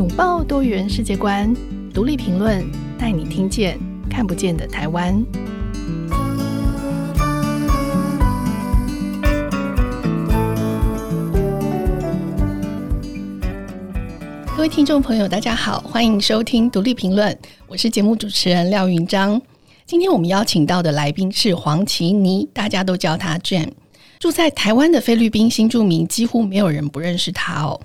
拥抱多元世界观，独立评论，带你听见看不见的台湾。各位听众朋友，大家好，欢迎收听独立评论，我是节目主持人廖云章。今天我们邀请到的来宾是黄綺妮，大家都叫她 Jane。住在台湾的菲律宾新住民，几乎没有人不认识她哦。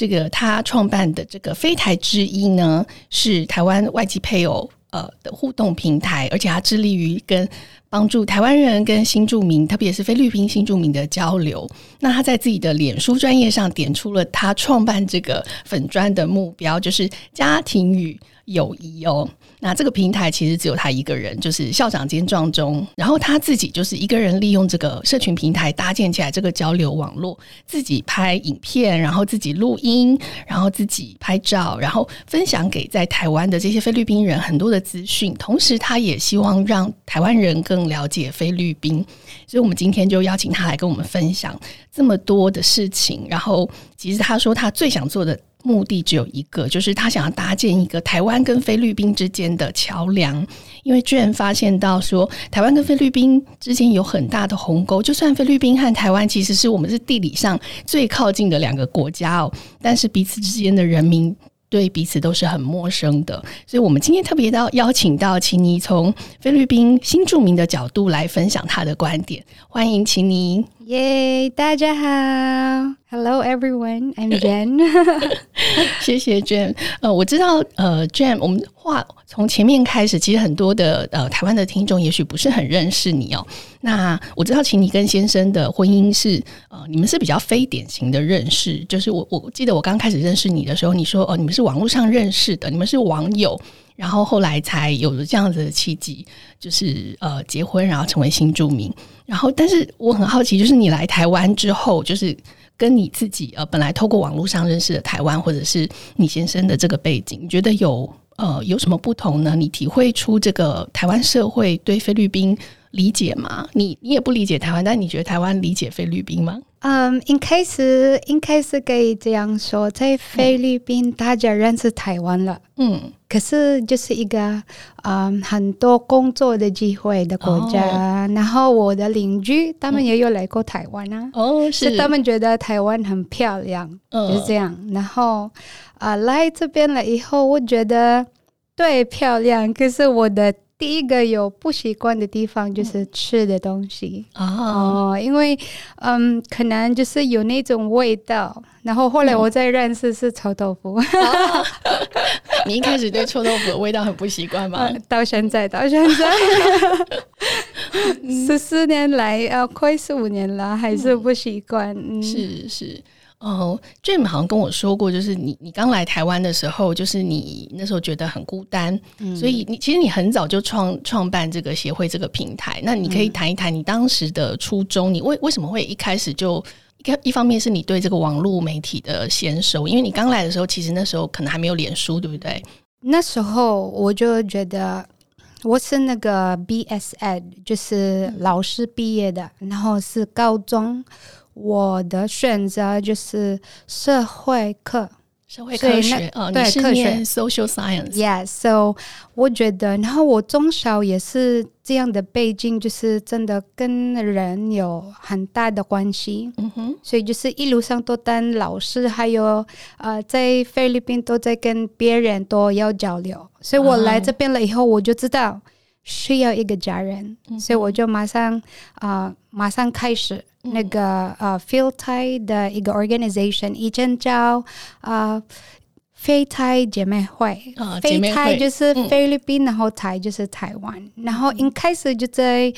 这个他创办的这个飞台之一呢，是台湾外籍配偶呃的互动平台，而且他致力于跟帮助台湾人跟新住民，特别是菲律宾新住民的交流。那他在自己的脸书专业上点出了他创办这个粉专的目标，就是家庭与友谊哦。那这个平台其实只有他一个人，就是校长兼撞钟，然后他自己就是一个人利用这个社群平台搭建起来这个交流网络，自己拍影片，然后自己录音，然后自己拍照，然后分享给在台湾的这些菲律宾人很多的资讯。同时，他也希望让台湾人更了解菲律宾，所以我们今天就邀请他来跟我们分享这么多的事情。然后，其实他说他最想做的。目的只有一个，就是他想要搭建一个台湾跟菲律宾之间的桥梁。因为居然发现到说，台湾跟菲律宾之间有很大的鸿沟。就算菲律宾和台湾其实是我们是地理上最靠近的两个国家哦，但是彼此之间的人民对彼此都是很陌生的。所以，我们今天特别到邀请到秦妮，从菲律宾新住民的角度来分享他的观点。欢迎秦妮。耶大家好，Hello everyone, I'm Jane。谢谢 Jane。呃，我知道，呃，Jane，我们话从前面开始，其实很多的呃台湾的听众也许不是很认识你哦。那我知道，请你跟先生的婚姻是呃，你们是比较非典型的认识。就是我我记得我刚开始认识你的时候，你说哦，你们是网络上认识的，你们是网友。然后后来才有了这样子的契机，就是呃结婚，然后成为新住民。然后，但是我很好奇，就是你来台湾之后，就是跟你自己呃本来透过网络上认识的台湾，或者是你先生的这个背景，你觉得有呃有什么不同呢？你体会出这个台湾社会对菲律宾理解吗？你你也不理解台湾，但你觉得台湾理解菲律宾吗？嗯，应该是应该是可以这样说，在菲律宾大家认识台湾了，嗯，可是就是一个嗯很多工作的机会的国家，哦、然后我的邻居他们也有来过台湾啊，哦，是，是。他们觉得台湾很漂亮，嗯、就是这样，然后啊、呃、来这边了以后，我觉得对漂亮，可是我的。第一个有不习惯的地方就是吃的东西哦，因为嗯，可能就是有那种味道。然后后来我再认识是臭豆腐。哦、你一开始对臭豆腐的味道很不习惯吗？嗯、到现在，到现在 十四年来，呃，快十五年了，还是不习惯。嗯、是是。哦，Jane 好像跟我说过，就是你你刚来台湾的时候，就是你那时候觉得很孤单，嗯、所以你其实你很早就创创办这个协会这个平台。那你可以谈一谈你当时的初衷，你为为什么会一开始就一一方面是你对这个网络媒体的娴熟，因为你刚来的时候，其实那时候可能还没有脸书，对不对？那时候我就觉得我是那个 BSEd，就是老师毕业的，然后是高中。我的选择就是社会课，社会科学啊，对，科学 social science。Yes，so 我觉得，然后我从小也是这样的背景，就是真的跟人有很大的关系。嗯哼，所以就是一路上都当老师，还有呃，在菲律宾都在跟别人都要交流。所以我来这边了以后，我就知道需要一个家人，嗯、所以我就马上啊、呃，马上开始。那个呃，菲台的一个 organization，以前叫呃菲台姐妹会，菲台就是菲律宾，然后台就是台湾，然后一开始就在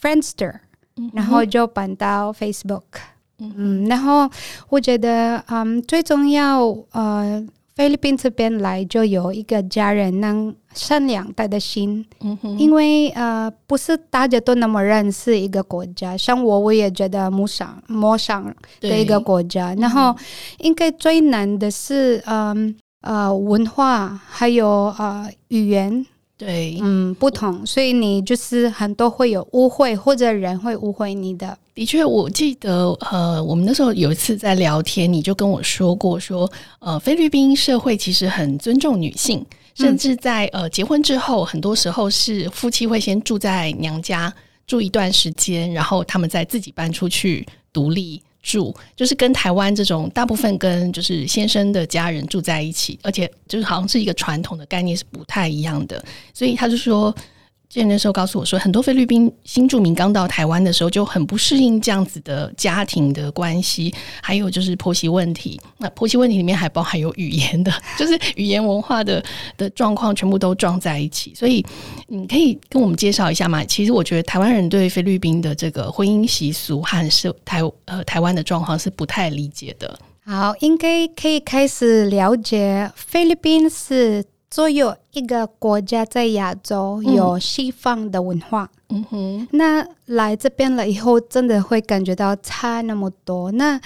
Friendster，然后就搬到 Facebook，嗯，然后我觉得嗯最重要呃。菲律宾这边来就有一个家人能善良他的心，嗯、因为呃不是大家都那么认识一个国家，像我我也觉得陌生陌生的一个国家。然后应该最难的是嗯呃，呃文化还有呃语言对，嗯，不同，所以你就是很多会有误会，或者人会误会你的。的确，我记得，呃，我们那时候有一次在聊天，你就跟我说过说，说呃，菲律宾社会其实很尊重女性，甚至在呃结婚之后，很多时候是夫妻会先住在娘家住一段时间，然后他们再自己搬出去独立。住就是跟台湾这种大部分跟就是先生的家人住在一起，而且就是好像是一个传统的概念是不太一样的，所以他就说。之那时候告诉我说，很多菲律宾新住民刚到台湾的时候就很不适应这样子的家庭的关系，还有就是婆媳问题。那婆媳问题里面还包含有语言的，就是语言文化的的状况全部都撞在一起。所以你可以跟我们介绍一下吗？其实我觉得台湾人对菲律宾的这个婚姻习俗和是台呃台湾的状况是不太理解的。好，应该可以开始了解菲律宾是。所有一个国家在亚洲有西方的文化，嗯哼，那来这边了以后，真的会感觉到差那么多。那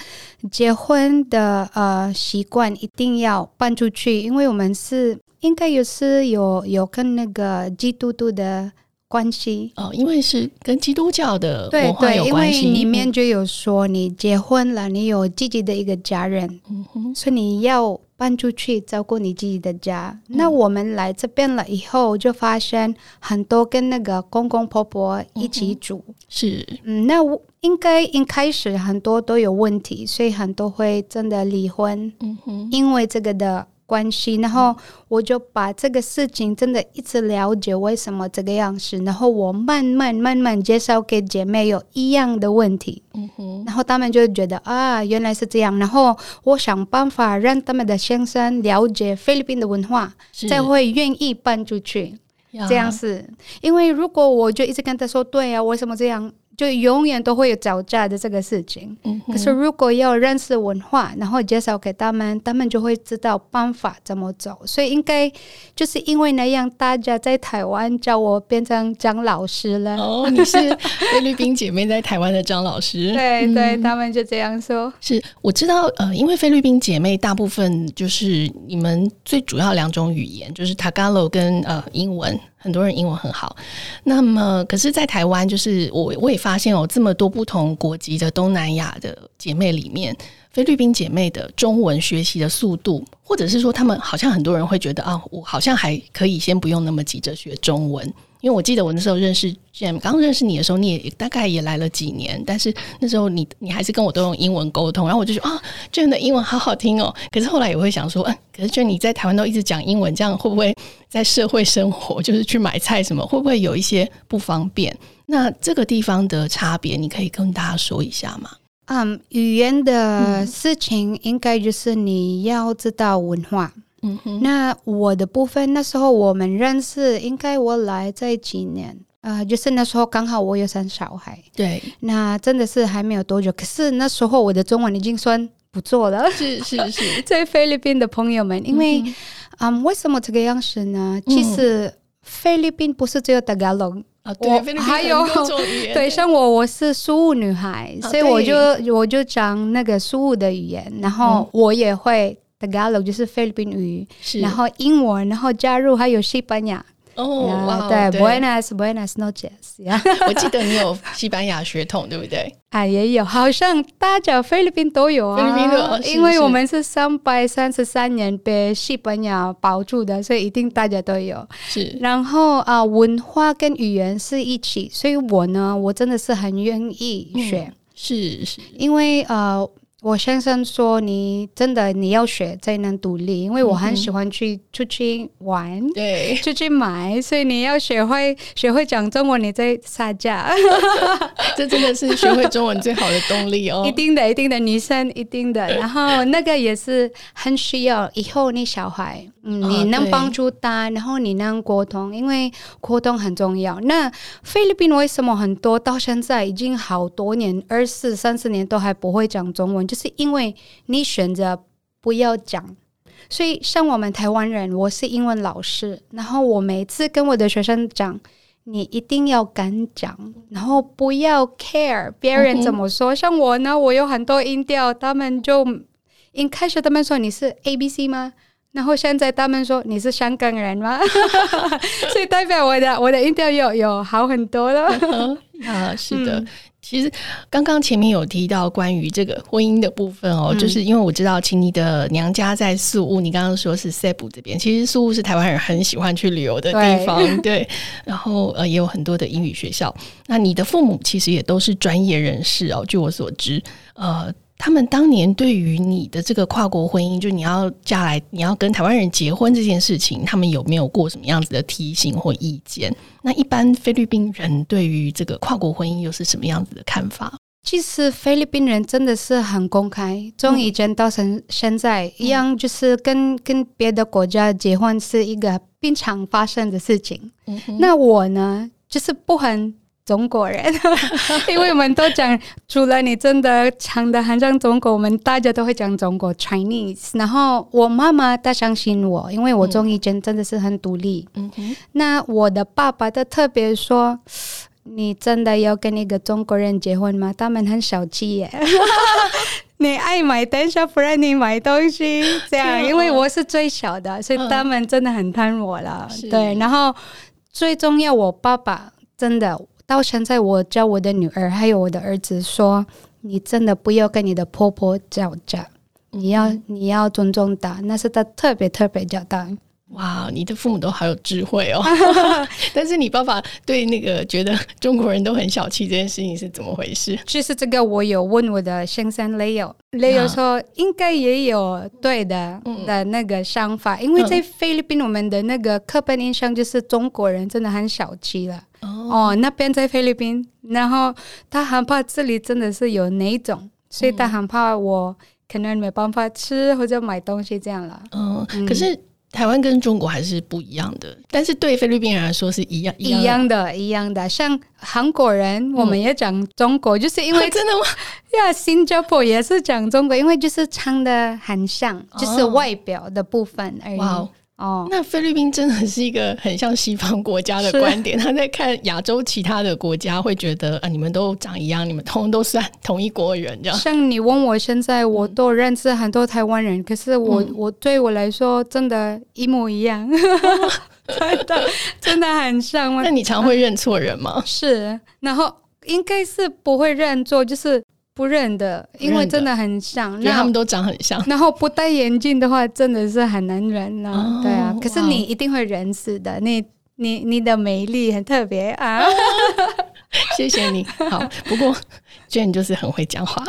结婚的呃习惯一定要搬出去，因为我们是应该也是有有跟那个基督徒的关系。哦，因为是跟基督教的文化有关系，对对，因为里面就有说你结婚了，你有自己的一个家人，嗯哼，所以你要。搬出去照顾你自己的家。嗯、那我们来这边了以后，就发现很多跟那个公公婆婆一起住。嗯、是，嗯，那应该一开始很多都有问题，所以很多会真的离婚。嗯哼，因为这个的。关系，然后我就把这个事情真的一直了解为什么这个样子，然后我慢慢慢慢介绍给姐妹有一样的问题，嗯哼，然后他们就觉得啊，原来是这样，然后我想办法让他们的先生了解菲律宾的文化，才会愿意搬出去，这样是，因为如果我就一直跟他说，对啊，为什么这样？就永远都会有吵架的这个事情。嗯、可是如果要认识文化，然后介绍给他们，他们就会知道办法怎么走。所以应该就是因为那样，大家在台湾叫我变成张老师了。哦，你是菲律宾姐妹在台湾的张老师。对对，他们就这样说。是，我知道。呃，因为菲律宾姐妹大部分就是你们最主要两种语言，就是 Tagalog 跟呃英文。很多人英文很好，那么可是，在台湾，就是我我也发现哦这么多不同国籍的东南亚的姐妹里面，菲律宾姐妹的中文学习的速度，或者是说，他们好像很多人会觉得啊，我好像还可以先不用那么急着学中文。因为我记得我那时候认识 Jam，刚认识你的时候，你也大概也来了几年，但是那时候你你还是跟我都用英文沟通，然后我就说啊，Jam 的英文好好听哦。可是后来也会想说，嗯，可是 Jam 你在台湾都一直讲英文，这样会不会在社会生活，就是去买菜什么，会不会有一些不方便？那这个地方的差别，你可以跟大家说一下吗？嗯，语言的事情应该就是你要知道文化。嗯哼，那我的部分那时候我们认识，应该我来这几年，呃，就是那时候刚好我有生小孩，对，那真的是还没有多久，可是那时候我的中文已经算不错了，是是是，在菲律宾的朋友们，因为，嗯，嗯，为什么这个样子呢？其实菲律宾不是只有 Tagalog 啊，对，还有 对，像我我是苏武女孩，所以我就我就讲那个苏武的语言，然后我也会。Tagalog 就是菲律宾语，是然后英文，然后加入还有西班牙。哦对，对，Buenas Buenas noches，yeah. 我记得你有西班牙血统，对不对？啊，也有，好像大家菲律宾都有啊。菲律宾都有，因为我们是三百三十三年被西班牙保住的，所以一定大家都有。是，然后啊，文化跟语言是一起，所以我呢，我真的是很愿意学。嗯、是是，因为呃。我先生说：“你真的你要学才能独立，因为我很喜欢去出去玩，对，出去买，所以你要学会学会讲中文，你再撒娇。这真的是学会中文最好的动力哦！一定的，一定的，女生一定的。然后那个也是很需要，以后你小孩，嗯，你能帮助他，然后你能沟通，因为沟通很重要。那菲律宾为什么很多到现在已经好多年，二四三四年都还不会讲中文？就是因为你选择不要讲，所以像我们台湾人，我是英文老师，然后我每次跟我的学生讲，你一定要敢讲，然后不要 care 别人怎么说。嗯、像我呢，我有很多音调，他们就一开始他们说你是 A B C 吗？然后现在他们说你是香港人吗？所以代表我的我的音调有有好很多了。啊，是的。嗯其实刚刚前面有提到关于这个婚姻的部分哦，嗯、就是因为我知道请你的娘家在宿务，你刚刚说是塞浦这边，其实宿务是台湾人很喜欢去旅游的地方，对，对。然后呃也有很多的英语学校。那你的父母其实也都是专业人士哦，据我所知，呃。他们当年对于你的这个跨国婚姻，就你要嫁来，你要跟台湾人结婚这件事情，他们有没有过什么样子的提醒或意见？那一般菲律宾人对于这个跨国婚姻又是什么样子的看法？其实菲律宾人真的是很公开，从以前到现现在、嗯、一样，就是跟跟别的国家结婚是一个经常发生的事情。嗯、哼那我呢，就是不很。中国人，因为我们都讲，除了你真的唱得很像中国，我们大家都会讲中国 Chinese。然后我妈妈她相信我，因为我从以前真的是很独立。嗯哼。那我的爸爸他特别说：“你真的要跟一个中国人结婚吗？他们很小气耶。你爱买单下不让你买东西，这样。因为我是最小的，所以他们真的很贪我了。是对。然后最重要，我爸爸真的。到现在，我教我的女儿还有我的儿子说：“你真的不要跟你的婆婆吵架，你要你要尊重她。”那是她特别特别教导。哇，你的父母都好有智慧哦！但是你爸爸对那个觉得中国人都很小气这件事情是怎么回事？其实这个我有问我的先生 Leo，Leo 说应该也有对的的那个想法，因为在菲律宾我们的那个刻板印象就是中国人真的很小气了。哦，那边在菲律宾，然后他很怕这里真的是有哪种，所以他很怕我可能没办法吃或者买东西这样了。嗯，可是。台湾跟中国还是不一样的，但是对菲律宾人来说是一样一样的，一样的。像韩国人，我们也讲中国，嗯、就是因为真的吗？呀，新加坡也是讲中国，因为就是唱的很像，哦、就是外表的部分而已。哇哦，那菲律宾真的是一个很像西方国家的观点。他在看亚洲其他的国家，会觉得啊，你们都长一样，你们通通都算同一国人这样。像你问我现在，我都认识很多台湾人，嗯、可是我我对我来说，真的，一模一样，真的真的很像。那你常会认错人吗？啊、是，然后应该是不会认错，就是。不认的，因为真的很像，那他们都长很像。然后不戴眼镜的话，真的是很难认呢。哦、对啊，可是你一定会认识的，你你你的美丽很特别啊。谢谢你好，不过 Jane 就是很会讲话。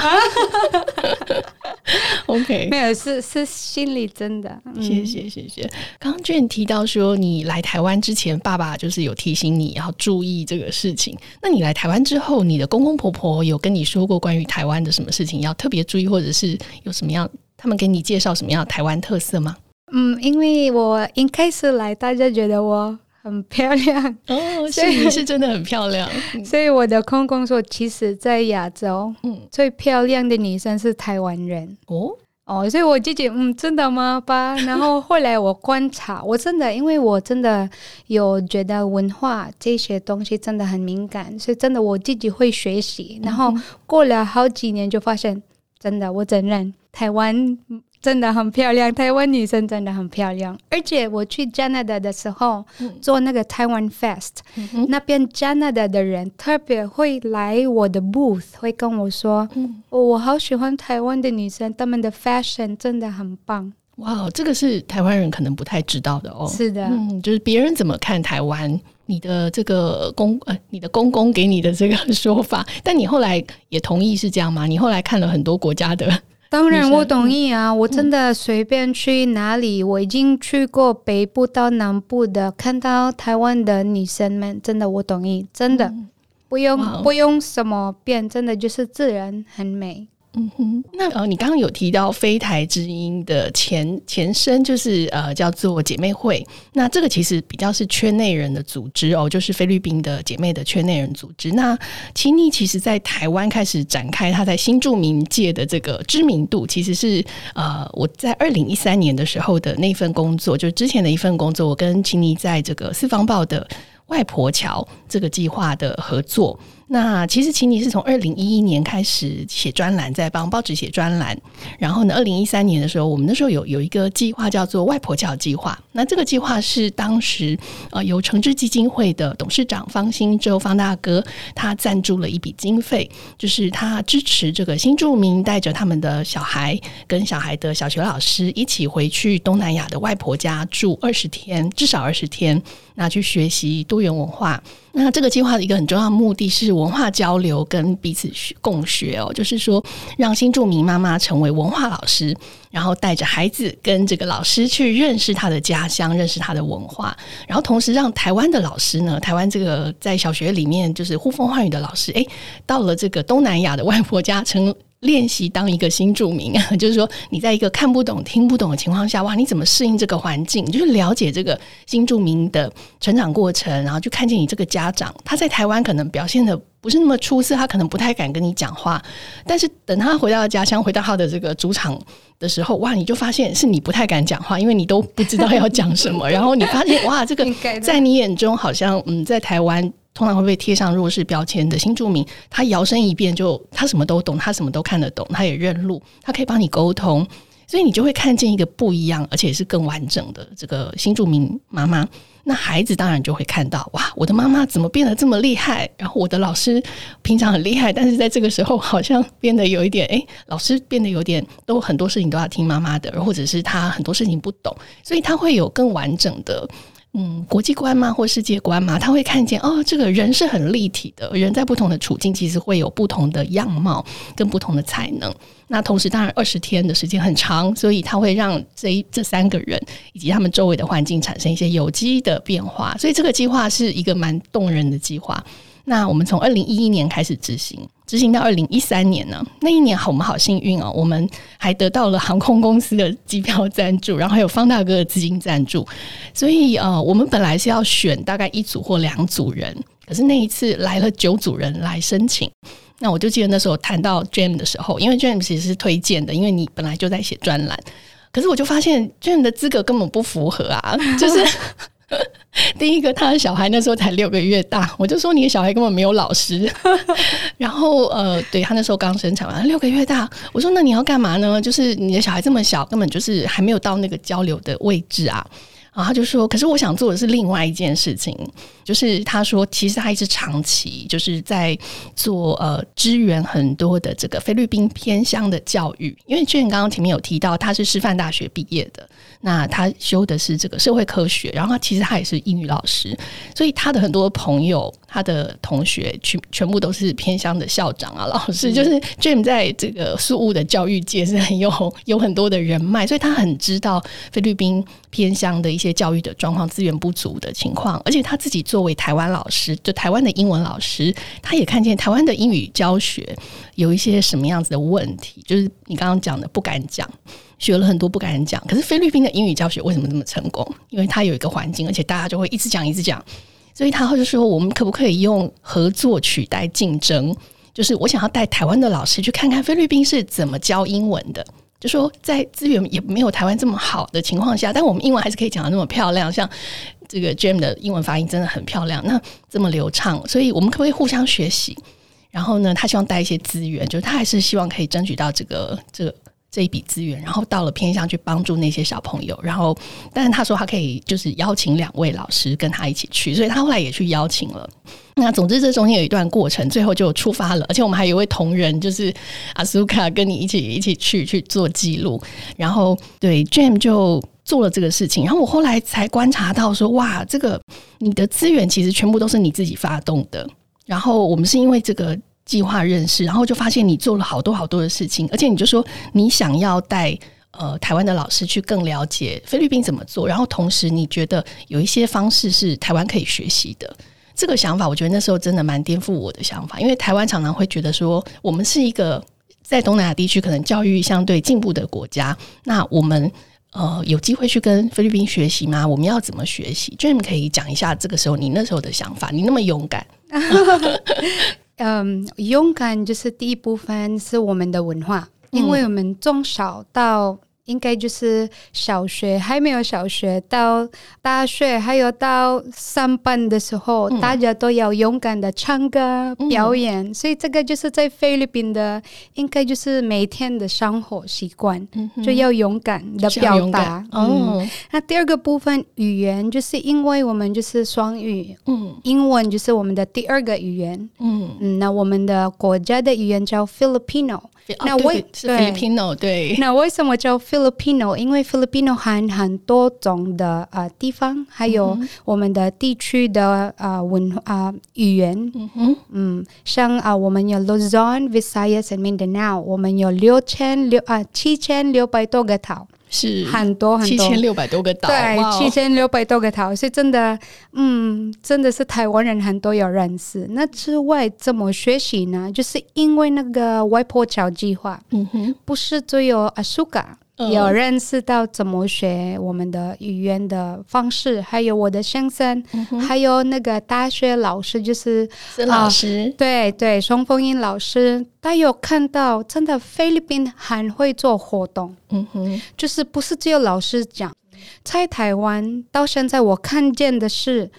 OK，没有，是是心里真的。嗯、谢谢谢谢。刚刚 Jane 提到说，你来台湾之前，爸爸就是有提醒你要注意这个事情。那你来台湾之后，你的公公婆婆有跟你说过关于台湾的什么事情要特别注意，或者是有什么样他们给你介绍什么样的台湾特色吗？嗯，因为我一开始来，大家觉得我。很漂亮 哦，所以你是真的很漂亮。所以我的公公说，其实，在亚洲，嗯，最漂亮的女生是台湾人。哦哦，所以我自己，嗯，真的吗？吧。然后后来我观察，我真的，因为我真的有觉得文化这些东西真的很敏感，所以真的我自己会学习。然后过了好几年，就发现，真的，我承认台湾。真的很漂亮，台湾女生真的很漂亮。而且我去加拿大的时候，嗯、做那个台湾 Fest，、嗯、那边加拿大的人特别会来我的 booth，会跟我说：“嗯哦、我好喜欢台湾的女生，她们的 fashion 真的很棒。”哇，这个是台湾人可能不太知道的哦。是的，嗯，就是别人怎么看台湾，你的这个公呃，你的公公给你的这个说法，但你后来也同意是这样吗？你后来看了很多国家的。当然，我同意啊！我真的随便去哪里，嗯、我已经去过北部到南部的，看到台湾的女生们，真的我同意，真的、嗯、不用哇不用什么变，真的就是自然很美。嗯哼，那呃，你刚刚有提到菲台之音的前前身，就是呃叫做姐妹会。那这个其实比较是圈内人的组织哦，就是菲律宾的姐妹的圈内人组织。那青妮其实在台湾开始展开她在新住民界的这个知名度，其实是呃我在二零一三年的时候的那份工作，就是之前的一份工作，我跟青妮在这个四方报的外婆桥这个计划的合作。那其实琦妮是从二零一一年开始写专栏，在帮报纸写专栏。然后呢，二零一三年的时候，我们那时候有有一个计划叫做“外婆桥计划”。那这个计划是当时呃由诚致基金会的董事长方兴洲方大哥他赞助了一笔经费，就是他支持这个新住民带着他们的小孩跟小孩的小学老师一起回去东南亚的外婆家住二十天，至少二十天，那去学习多元文化。那这个计划的一个很重要的目的是我文化交流跟彼此共学哦，就是说让新住民妈妈成为文化老师，然后带着孩子跟这个老师去认识他的家乡，认识他的文化，然后同时让台湾的老师呢，台湾这个在小学里面就是呼风唤雨的老师，诶，到了这个东南亚的外婆家成。练习当一个新住民，就是说你在一个看不懂、听不懂的情况下，哇，你怎么适应这个环境？就是了解这个新住民的成长过程，然后就看见你这个家长，他在台湾可能表现的不是那么出色，他可能不太敢跟你讲话，但是等他回到家乡，回到他的这个主场的时候，哇，你就发现是你不太敢讲话，因为你都不知道要讲什么，然后你发现哇，这个在你眼中好像嗯，在台湾。通常会被贴上弱势标签的新住民，他摇身一变就他什么都懂，他什么都看得懂，他也认路，他可以帮你沟通，所以你就会看见一个不一样，而且是更完整的这个新住民妈妈。那孩子当然就会看到，哇，我的妈妈怎么变得这么厉害？然后我的老师平常很厉害，但是在这个时候好像变得有一点，哎，老师变得有点都很多事情都要听妈妈的，或者是他很多事情不懂，所以他会有更完整的。嗯，国际观嘛，或世界观嘛，他会看见哦，这个人是很立体的，人在不同的处境，其实会有不同的样貌跟不同的才能。那同时，当然二十天的时间很长，所以他会让这这三个人以及他们周围的环境产生一些有机的变化。所以这个计划是一个蛮动人的计划。那我们从二零一一年开始执行，执行到二零一三年呢，那一年好，我们好幸运哦，我们还得到了航空公司的机票赞助，然后还有方大哥的资金赞助，所以呃，我们本来是要选大概一组或两组人，可是那一次来了九组人来申请，那我就记得那时候谈到 Jam 的时候，因为 Jam 其实是推荐的，因为你本来就在写专栏，可是我就发现 Jam 的资格根本不符合啊，就是。第一个，他的小孩那时候才六个月大，我就说你的小孩根本没有老师。然后，呃，对，他那时候刚生产完，六个月大，我说那你要干嘛呢？就是你的小孩这么小，根本就是还没有到那个交流的位置啊。然后他就说，可是我想做的是另外一件事情，就是他说其实他一直长期就是在做呃支援很多的这个菲律宾偏乡的教育，因为俊刚刚前面有提到他是师范大学毕业的。那他修的是这个社会科学，然后他其实他也是英语老师，所以他的很多朋友、他的同学全全部都是偏乡的校长啊、老师，嗯、就是 Jim 在这个宿雾的教育界是很有有很多的人脉，所以他很知道菲律宾偏乡的一些教育的状况、资源不足的情况，而且他自己作为台湾老师，就台湾的英文老师，他也看见台湾的英语教学有一些什么样子的问题，就是你刚刚讲的不敢讲。学了很多不敢讲，可是菲律宾的英语教学为什么这么成功？因为它有一个环境，而且大家就会一直讲一直讲，所以他就说我们可不可以用合作取代竞争？就是我想要带台湾的老师去看看菲律宾是怎么教英文的，就说在资源也没有台湾这么好的情况下，但我们英文还是可以讲得那么漂亮，像这个 Jam 的英文发音真的很漂亮，那这么流畅，所以我们可不可以互相学习？然后呢，他希望带一些资源，就是他还是希望可以争取到这个这个。这一笔资源，然后到了偏乡去帮助那些小朋友，然后，但是他说他可以就是邀请两位老师跟他一起去，所以他后来也去邀请了。那总之这中间有一段过程，最后就出发了，而且我们还有一位同仁，就是阿苏卡跟你一起一起去去做记录，然后对 Jam 就做了这个事情，然后我后来才观察到说，哇，这个你的资源其实全部都是你自己发动的，然后我们是因为这个。计划认识，然后就发现你做了好多好多的事情，而且你就说你想要带呃台湾的老师去更了解菲律宾怎么做，然后同时你觉得有一些方式是台湾可以学习的。这个想法，我觉得那时候真的蛮颠覆我的想法，因为台湾常常会觉得说我们是一个在东南亚地区可能教育相对进步的国家，那我们呃有机会去跟菲律宾学习吗？我们要怎么学习？就你们可以讲一下这个时候你那时候的想法，你那么勇敢。嗯，勇敢就是第一部分是我们的文化，因为我们从小到应该就是小学还没有小学到大学，还有到上班的时候，嗯、大家都要勇敢的唱歌表演。嗯、所以这个就是在菲律宾的，应该就是每天的生活习惯，嗯、就要勇敢的表达。哦、嗯，那第二个部分语言，就是因为我们就是双语，嗯，英文就是我们的第二个语言，嗯。嗯，那我们的国家的语言叫 Filipino。那为、Filipino 对，对，那为什么叫 Filipino？因为 Filipino 含很多种的呃地方，还有我们的地区的呃文啊、呃、语言，嗯哼，嗯，像啊、呃、我们有 Luzon、Visayas and Mindanao，我们有六千六啊七千六百多个岛。是很多很多，七千六百多个岛，对，七千六百多个岛，所以真的，嗯，真的是台湾人很多有认识。那之外怎么学习呢？就是因为那个外婆桥计划，嗯哼，不是只有阿苏嘎。有认识到怎么学我们的语言的方式，还有我的先生，嗯、还有那个大学老师，就是老师，呃、对对，双凤英老师，他有看到真的菲律宾很会做活动，嗯哼，就是不是只有老师讲，在台湾到现在我看见的是，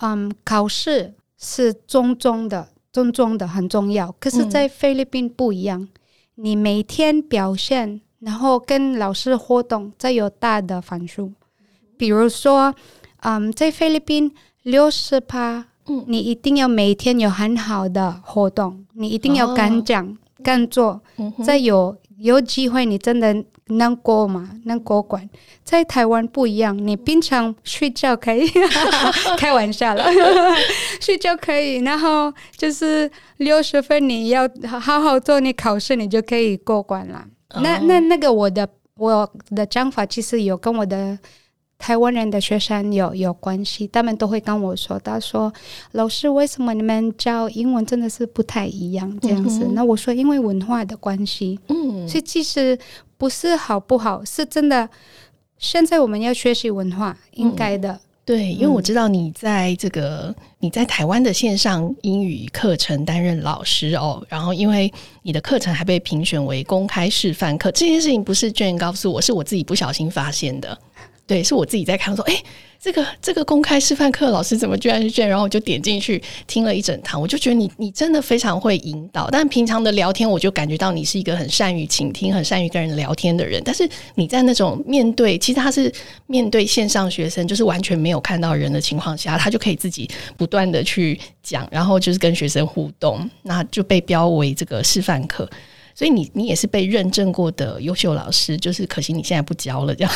嗯，考试是重中的，重中的很重要，可是，在菲律宾不一样，嗯、你每天表现。然后跟老师互动，再有大的分数。比如说，嗯，在菲律宾六十趴，嗯，你一定要每天有很好的活动，你一定要敢讲、哦、敢做。再有有机会，你真的能过吗？能过关？在台湾不一样，你平常睡觉可以，开玩笑了，睡觉可以。然后就是六十分，你要好好做，你考试你就可以过关了。那那那个我的我的讲法其实有跟我的台湾人的学生有有关系，他们都会跟我说，他说老师为什么你们教英文真的是不太一样这样子？嗯、那我说因为文化的关系，嗯，所以其实不是好不好，是真的。现在我们要学习文化，应该的。嗯对，因为我知道你在这个、嗯、你在台湾的线上英语课程担任老师哦，然后因为你的课程还被评选为公开示范课，这件事情不是 Jane 告诉我，是我自己不小心发现的。对，是我自己在看，说，哎。这个这个公开示范课老师怎么居然是这样？然后我就点进去听了一整堂，我就觉得你你真的非常会引导。但平常的聊天，我就感觉到你是一个很善于倾听、很善于跟人聊天的人。但是你在那种面对，其实他是面对线上学生，就是完全没有看到人的情况下，他就可以自己不断的去讲，然后就是跟学生互动，那就被标为这个示范课。所以你你也是被认证过的优秀老师，就是可惜你现在不教了这样。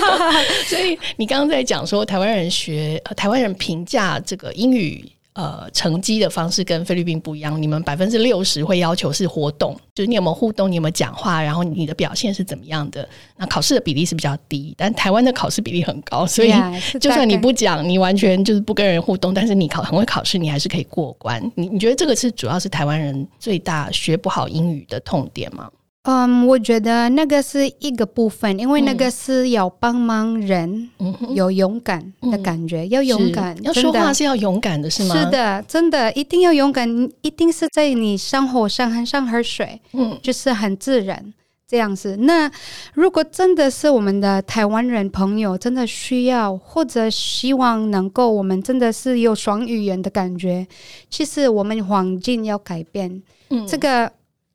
所以你刚刚在讲说台湾人学，呃，台湾人评价这个英语。呃，成绩的方式跟菲律宾不一样。你们百分之六十会要求是活动，就是你有没有互动，你有没有讲话，然后你的表现是怎么样的。那考试的比例是比较低，但台湾的考试比例很高，所以就算你不讲，你完全就是不跟人互动，但是你考很会考试，你还是可以过关。你你觉得这个是主要是台湾人最大学不好英语的痛点吗？嗯，um, 我觉得那个是一个部分，因为那个是要帮忙人，嗯、有勇敢的感觉，嗯、要勇敢，要说话是要勇敢的，是吗？是的，真的一定要勇敢，一定是在你生活上很像喝水，嗯，就是很自然这样子。那如果真的是我们的台湾人朋友真的需要或者希望能够，我们真的是有双语言的感觉，其实我们环境要改变，嗯，这个。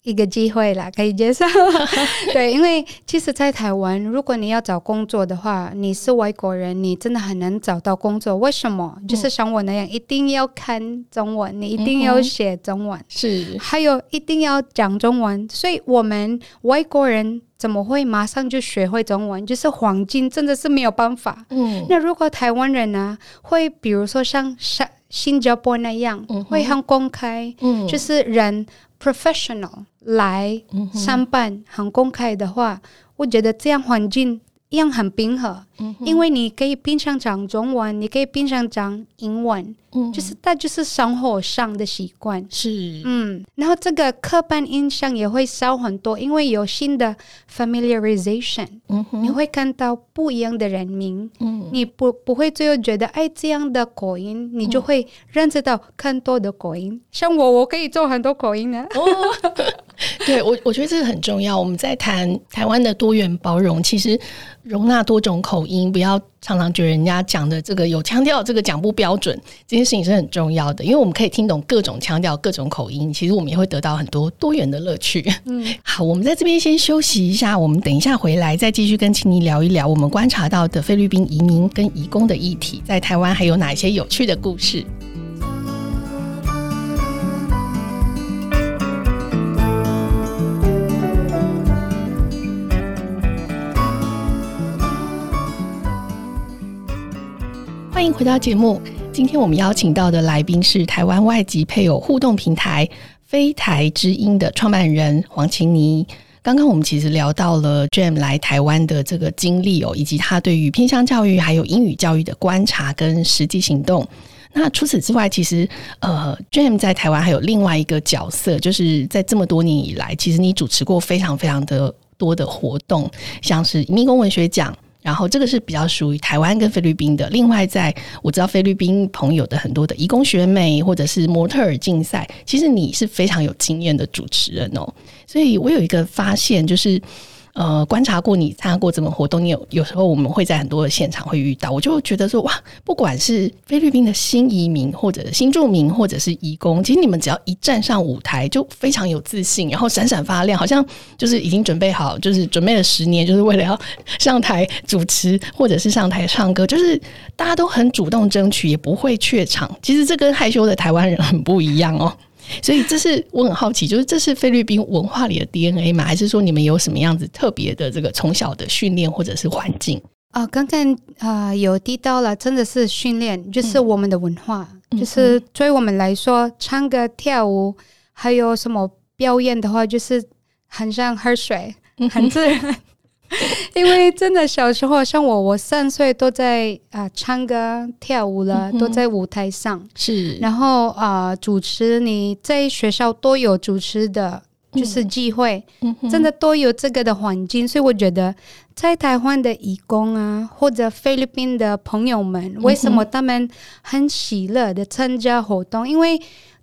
一个机会啦，可以接受。对，因为其实，在台湾，如果你要找工作的话，你是外国人，你真的很难找到工作。为什么？就是像我那样，一定要看中文，你一定要写中文，是，还有一定要讲中文。所以，我们外国人怎么会马上就学会中文？就是黄金真的是没有办法。嗯，那如果台湾人呢，会比如说像新新加坡那样，会很公开，嗯，就是人。professional 来上班很公开的话，我觉得这样环境一样很平和，嗯、因为你可以平常讲中文，你可以平常讲英文，嗯、就是它就是生活上的习惯，是。嗯，然后这个刻板印象也会少很多，因为有新的 familiarization，嗯、你会看到不一样的人名，嗯、你不不会最后觉得哎这样的口音，你就会认识到更多的口音，嗯、像我我可以做很多口音的。哦 对我，我觉得这个很重要。我们在谈台湾的多元包容，其实容纳多种口音，不要常常觉得人家讲的这个有腔调，这个讲不标准，这件事情是很重要的。因为我们可以听懂各种腔调、各种口音，其实我们也会得到很多多元的乐趣。嗯，好，我们在这边先休息一下，我们等一下回来再继续跟青妮聊一聊我们观察到的菲律宾移民跟移工的议题，在台湾还有哪些有趣的故事。欢迎回到节目。今天我们邀请到的来宾是台湾外籍配偶互动平台“非台之音”的创办人黄晴妮。刚刚我们其实聊到了 Jam 来台湾的这个经历哦，以及他对于偏向教育还有英语教育的观察跟实际行动。那除此之外，其实呃，Jam 在台湾还有另外一个角色，就是在这么多年以来，其实你主持过非常非常的多的活动，像是移民工文学奖。然后这个是比较属于台湾跟菲律宾的。另外，在我知道菲律宾朋友的很多的义工学妹或者是模特儿竞赛，其实你是非常有经验的主持人哦。所以我有一个发现，就是。呃，观察过你参加过这么活动，你有有时候我们会在很多的现场会遇到，我就觉得说哇，不管是菲律宾的新移民，或者新住民，或者是移工，其实你们只要一站上舞台，就非常有自信，然后闪闪发亮，好像就是已经准备好，就是准备了十年，就是为了要上台主持，或者是上台唱歌，就是大家都很主动争取，也不会怯场。其实这跟害羞的台湾人很不一样哦。所以这是我很好奇，就是这是菲律宾文化里的 DNA 吗？还是说你们有什么样子特别的这个从小的训练或者是环境啊？刚刚啊有提到了，真的是训练，就是我们的文化，嗯、就是对我们来说，唱歌跳舞还有什么表演的话，就是很像喝水，很自然。因为真的小时候，像我，我三岁都在啊、呃、唱歌跳舞了，嗯、都在舞台上。是，然后啊、呃、主持，你在学校都有主持的，就是机会，嗯、真的都有这个的环境。所以我觉得，在台湾的义工啊，或者菲律宾的朋友们，为什么他们很喜乐的参加活动？因为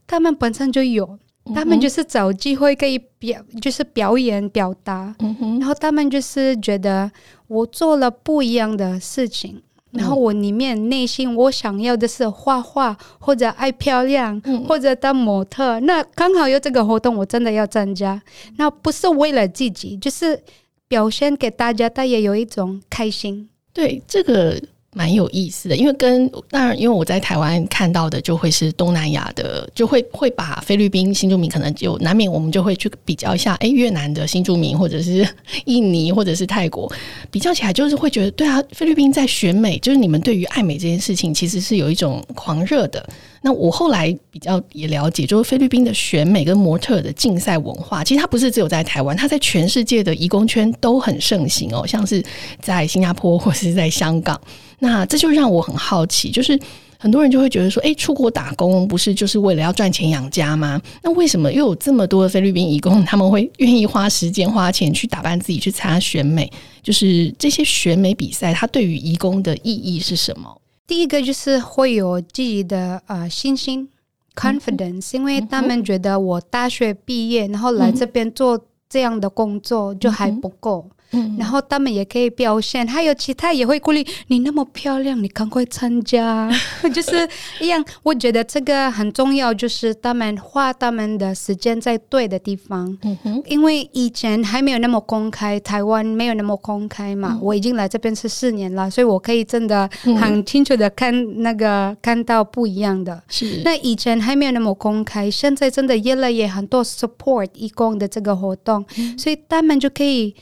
他们本身就有。他们就是找机会可以表，就是表演表达，然后他们就是觉得我做了不一样的事情，嗯、然后我里面内心我想要的是画画或者爱漂亮，嗯、或者当模特，那刚好有这个活动，我真的要参加。那不是为了自己，就是表现给大家，他也有一种开心。对这个。蛮有意思的，因为跟当然，因为我在台湾看到的就会是东南亚的，就会会把菲律宾新住民可能就难免我们就会去比较一下，哎，越南的新住民或者是印尼或者是泰国比较起来，就是会觉得对啊，菲律宾在选美，就是你们对于爱美这件事情其实是有一种狂热的。那我后来比较也了解，就是菲律宾的选美跟模特的竞赛文化，其实它不是只有在台湾，它在全世界的移工圈都很盛行哦，像是在新加坡或是在香港。那这就让我很好奇，就是很多人就会觉得说，哎，出国打工不是就是为了要赚钱养家吗？那为什么又有这么多的菲律宾移工他们会愿意花时间花钱去打扮自己去参加选美？就是这些选美比赛，它对于移工的意义是什么？第一个就是会有自己的呃信心 confidence，因为他们觉得我大学毕业，然后来这边做这样的工作就还不够。嗯，然后他们也可以表现，还有其他也会鼓励你那么漂亮，你赶快参加，就是一样。我觉得这个很重要，就是他们花他们的时间在对的地方。嗯哼，因为以前还没有那么公开，台湾没有那么公开嘛。嗯、我已经来这边是四年了，所以我可以真的很清楚的看那个看到不一样的。是，那以前还没有那么公开，现在真的越来越很多 support 义工的这个活动，嗯、所以他们就可以。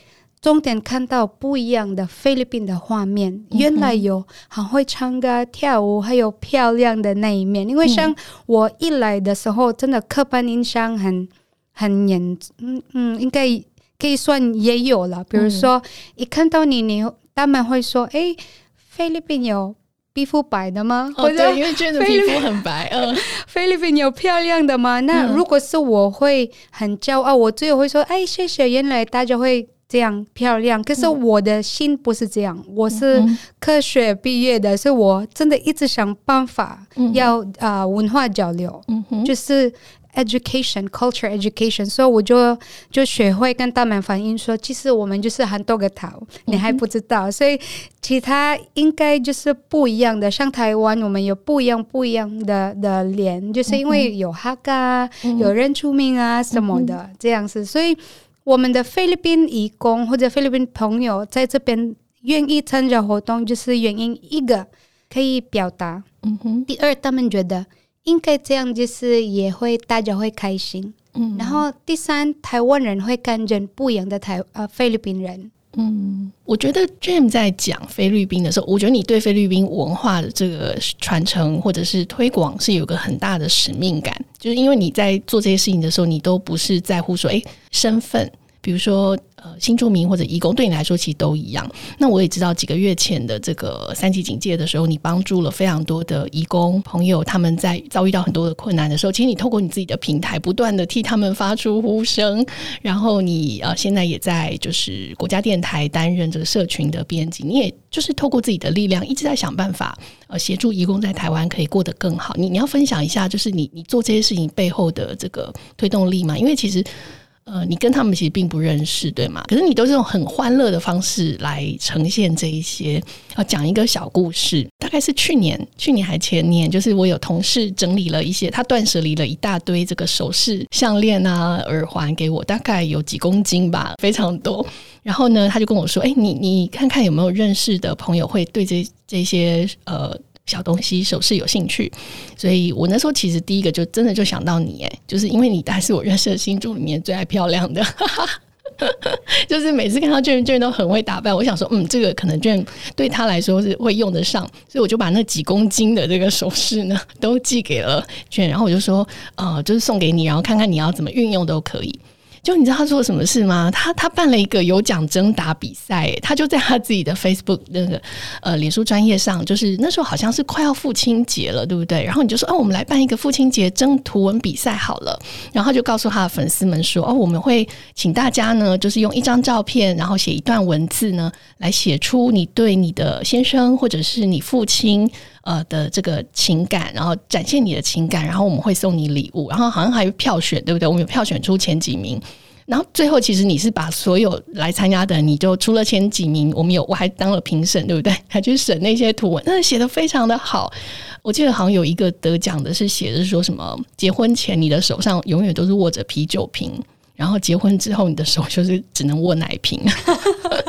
重点看到不一样的菲律宾的画面，原来有很会唱歌跳舞，还有漂亮的那一面。因为像我一来的时候，真的刻板印象很很严，嗯嗯，应该可以算也有了。比如说，一看到你，你他们会说：“哎，菲律宾有皮肤白的吗？”哦，对，因为觉得皮肤很白。嗯，菲律宾有漂亮的吗？那如果是我会很骄傲，我最后会说：“哎，谢谢。”原来大家会。这样漂亮，可是我的心不是这样。嗯、我是科学毕业的，所以我真的一直想办法要啊、嗯呃、文化交流，嗯、就是 education culture education，所以我就就学会跟他们反映说，其实我们就是很多个头，你还不知道，嗯、所以其他应该就是不一样的。像台湾，我们有不一样不一样的的脸，就是因为有哈嘎、嗯，有人出名啊什么的、嗯、这样子，所以我们的菲律宾义工或者菲律宾朋友在这边愿意参加活动，就是原因一个可以表达，嗯哼，第二他们觉得。应该这样，就是也会大家会开心。嗯，然后第三，台湾人会看见不一样的台呃菲律宾人。嗯，我觉得 Jim 在讲菲律宾的时候，我觉得你对菲律宾文化的这个传承或者是推广是有个很大的使命感，就是因为你在做这些事情的时候，你都不是在乎说，哎，身份。比如说，呃，新住民或者移工，对你来说其实都一样。那我也知道，几个月前的这个三级警戒的时候，你帮助了非常多的移工朋友，他们在遭遇到很多的困难的时候，其实你透过你自己的平台，不断的替他们发出呼声。然后你呃，现在也在就是国家电台担任这个社群的编辑，你也就是透过自己的力量，一直在想办法呃，协助移工在台湾可以过得更好。你你要分享一下，就是你你做这些事情背后的这个推动力吗？因为其实。呃，你跟他们其实并不认识，对吗？可是你都是用很欢乐的方式来呈现这一些。要讲一个小故事，大概是去年，去年还前年，就是我有同事整理了一些，他断舍离了一大堆这个首饰、项链啊、耳环给我，大概有几公斤吧，非常多。然后呢，他就跟我说：“哎，你你看看有没有认识的朋友会对这这些呃。”小东西首饰有兴趣，所以我那时候其实第一个就真的就想到你，哎，就是因为你还是我认识的新住里面最爱漂亮的，就是每次看到卷卷都很会打扮，我想说，嗯，这个可能卷对他来说是会用得上，所以我就把那几公斤的这个首饰呢 都寄给了卷然后我就说，呃，就是送给你，然后看看你要怎么运用都可以。就你知道他做了什么事吗？他他办了一个有奖征答比赛，他就在他自己的 Facebook 那个呃脸书专业上，就是那时候好像是快要父亲节了，对不对？然后你就说哦，我们来办一个父亲节征图文比赛好了。然后就告诉他的粉丝们说哦，我们会请大家呢，就是用一张照片，然后写一段文字呢，来写出你对你的先生或者是你父亲呃的这个情感，然后展现你的情感，然后我们会送你礼物，然后好像还有票选，对不对？我们有票选出前几名。然后最后，其实你是把所有来参加的，你就除了前几名，我们有我还当了评审，对不对？还去审那些图文，那写的非常的好。我记得好像有一个得奖的是写的是说什么，结婚前你的手上永远都是握着啤酒瓶，然后结婚之后你的手就是只能握奶瓶。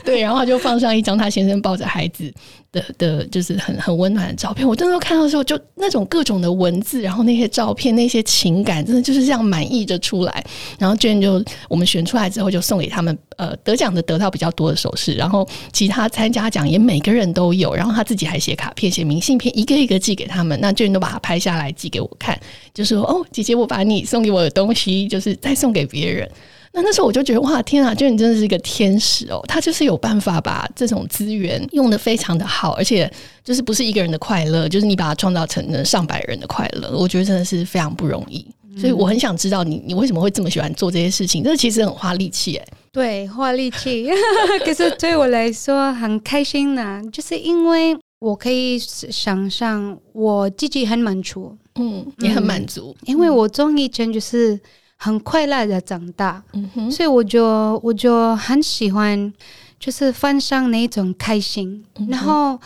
对，然后就放上一张他先生抱着孩子的的，就是很很温暖的照片。我真的看到的时候，就那种各种的文字，然后那些照片，那些情感，真的就是这样满溢着出来。然后娟就我们选出来之后，就送给他们。呃，得奖的得到比较多的首饰，然后其他参加奖也每个人都有。然后他自己还写卡片、写明信片，一个一个寄给他们。那娟都把它拍下来寄给我看，就说：“哦，姐姐，我把你送给我的东西，就是再送给别人。”那那时候我就觉得哇，天啊，就你真的是一个天使哦！他就是有办法把这种资源用的非常的好，而且就是不是一个人的快乐，就是你把它创造成了上百人的快乐。我觉得真的是非常不容易，所以我很想知道你你为什么会这么喜欢做这些事情？这其实很花力气诶。对，花力气，可是对我来说很开心呐、啊，就是因为我可以想象我自己很满足，嗯，也很满足，因为我从以前就是。很快乐的长大，嗯，所以我就我就很喜欢，就是分享那种开心，嗯。然后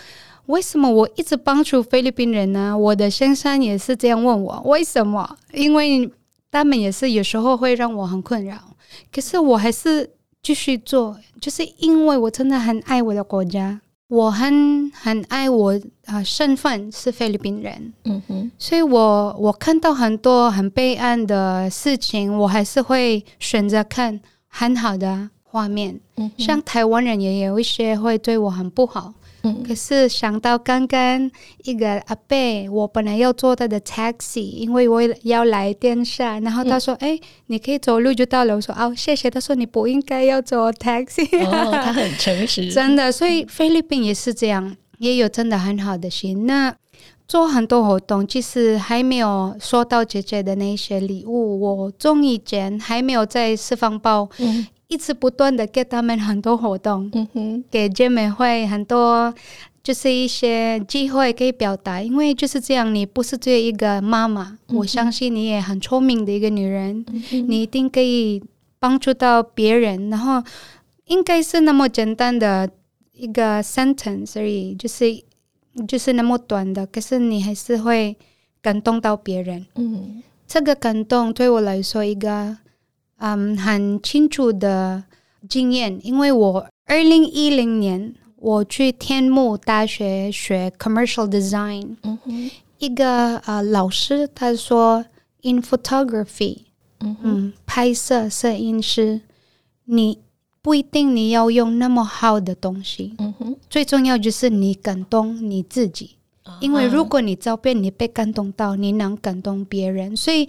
为什么我一直帮助菲律宾人呢？我的先生也是这样问我，为什么？因为他们也是有时候会让我很困扰，可是我还是继续做，就是因为我真的很爱我的国家。我很很爱我啊、呃，身份是菲律宾人，嗯哼，所以我我看到很多很悲哀的事情，我还是会选择看很好的画面，嗯，像台湾人也有一些会对我很不好。可是想到刚刚一个阿伯，我本来要坐他的 taxi，因为我要来电下，然后他说：“哎、嗯欸，你可以走路就到了。”我说：“哦，谢谢。”他说：“你不应该要坐 taxi。”哦，他很诚实，真的。所以菲律宾也是这样，也有真的很好的心。那做很多活动，其实还没有收到姐姐的那些礼物。我中以前还没有在四方报。嗯一直不断的给他们很多活动，嗯哼，给姐妹会很多就是一些机会可以表达，因为就是这样，你不是只有一个妈妈，嗯、我相信你也很聪明的一个女人，嗯、你一定可以帮助到别人，然后应该是那么简单的一个 sentence 而已，就是就是那么短的，可是你还是会感动到别人。嗯，这个感动对我来说一个嗯很清楚的经验，因为我二零一零年。我去天目大学学 commercial design，嗯哼，一个呃老师他说，in photography，嗯哼，嗯，拍摄摄影师，你不一定你要用那么好的东西，嗯哼，最重要就是你感动你自己，因为如果你照片你被感动到，你能感动别人，所以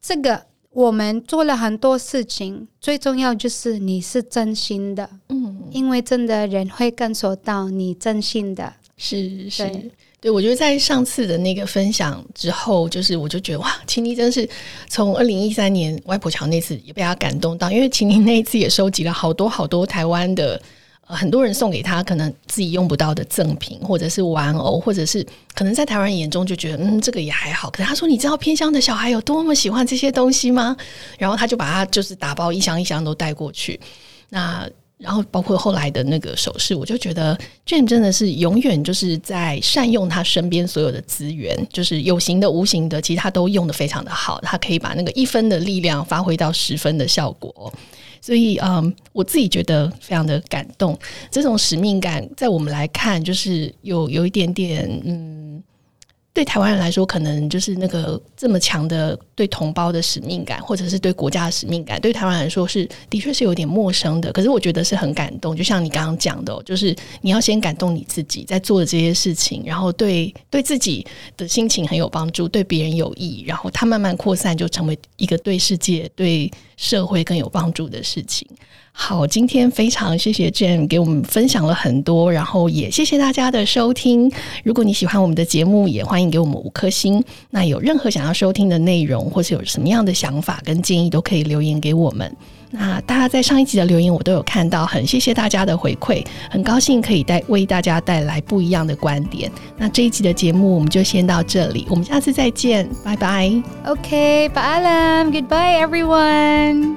这个。我们做了很多事情，最重要就是你是真心的，嗯，因为真的人会感受到你真心的，是是，对，对，我觉得在上次的那个分享之后，就是我就觉得哇，秦妮真是从二零一三年外婆桥那次也被她感动到，因为秦妮那一次也收集了好多好多台湾的。很多人送给他可能自己用不到的赠品，或者是玩偶，或者是可能在台湾人眼中就觉得嗯，这个也还好。可是他说，你知道偏乡的小孩有多么喜欢这些东西吗？然后他就把它就是打包一箱一箱都带过去。那然后包括后来的那个首饰，我就觉得 Jane 真的是永远就是在善用他身边所有的资源，就是有形的、无形的，其实他都用得非常的好。他可以把那个一分的力量发挥到十分的效果。所以，嗯，我自己觉得非常的感动。这种使命感，在我们来看，就是有有一点点，嗯。对台湾人来说，可能就是那个这么强的对同胞的使命感，或者是对国家的使命感，对台湾来说是的确是有点陌生的。可是我觉得是很感动，就像你刚刚讲的，就是你要先感动你自己在做的这些事情，然后对对自己的心情很有帮助，对别人有益，然后它慢慢扩散，就成为一个对世界、对社会更有帮助的事情。好，今天非常谢谢 Jane 给我们分享了很多，然后也谢谢大家的收听。如果你喜欢我们的节目，也欢迎给我们五颗星。那有任何想要收听的内容，或是有什么样的想法跟建议，都可以留言给我们。那大家在上一集的留言我都有看到，很谢谢大家的回馈，很高兴可以带为大家带来不一样的观点。那这一集的节目我们就先到这里，我们下次再见，拜拜。OK，拜了，Goodbye everyone。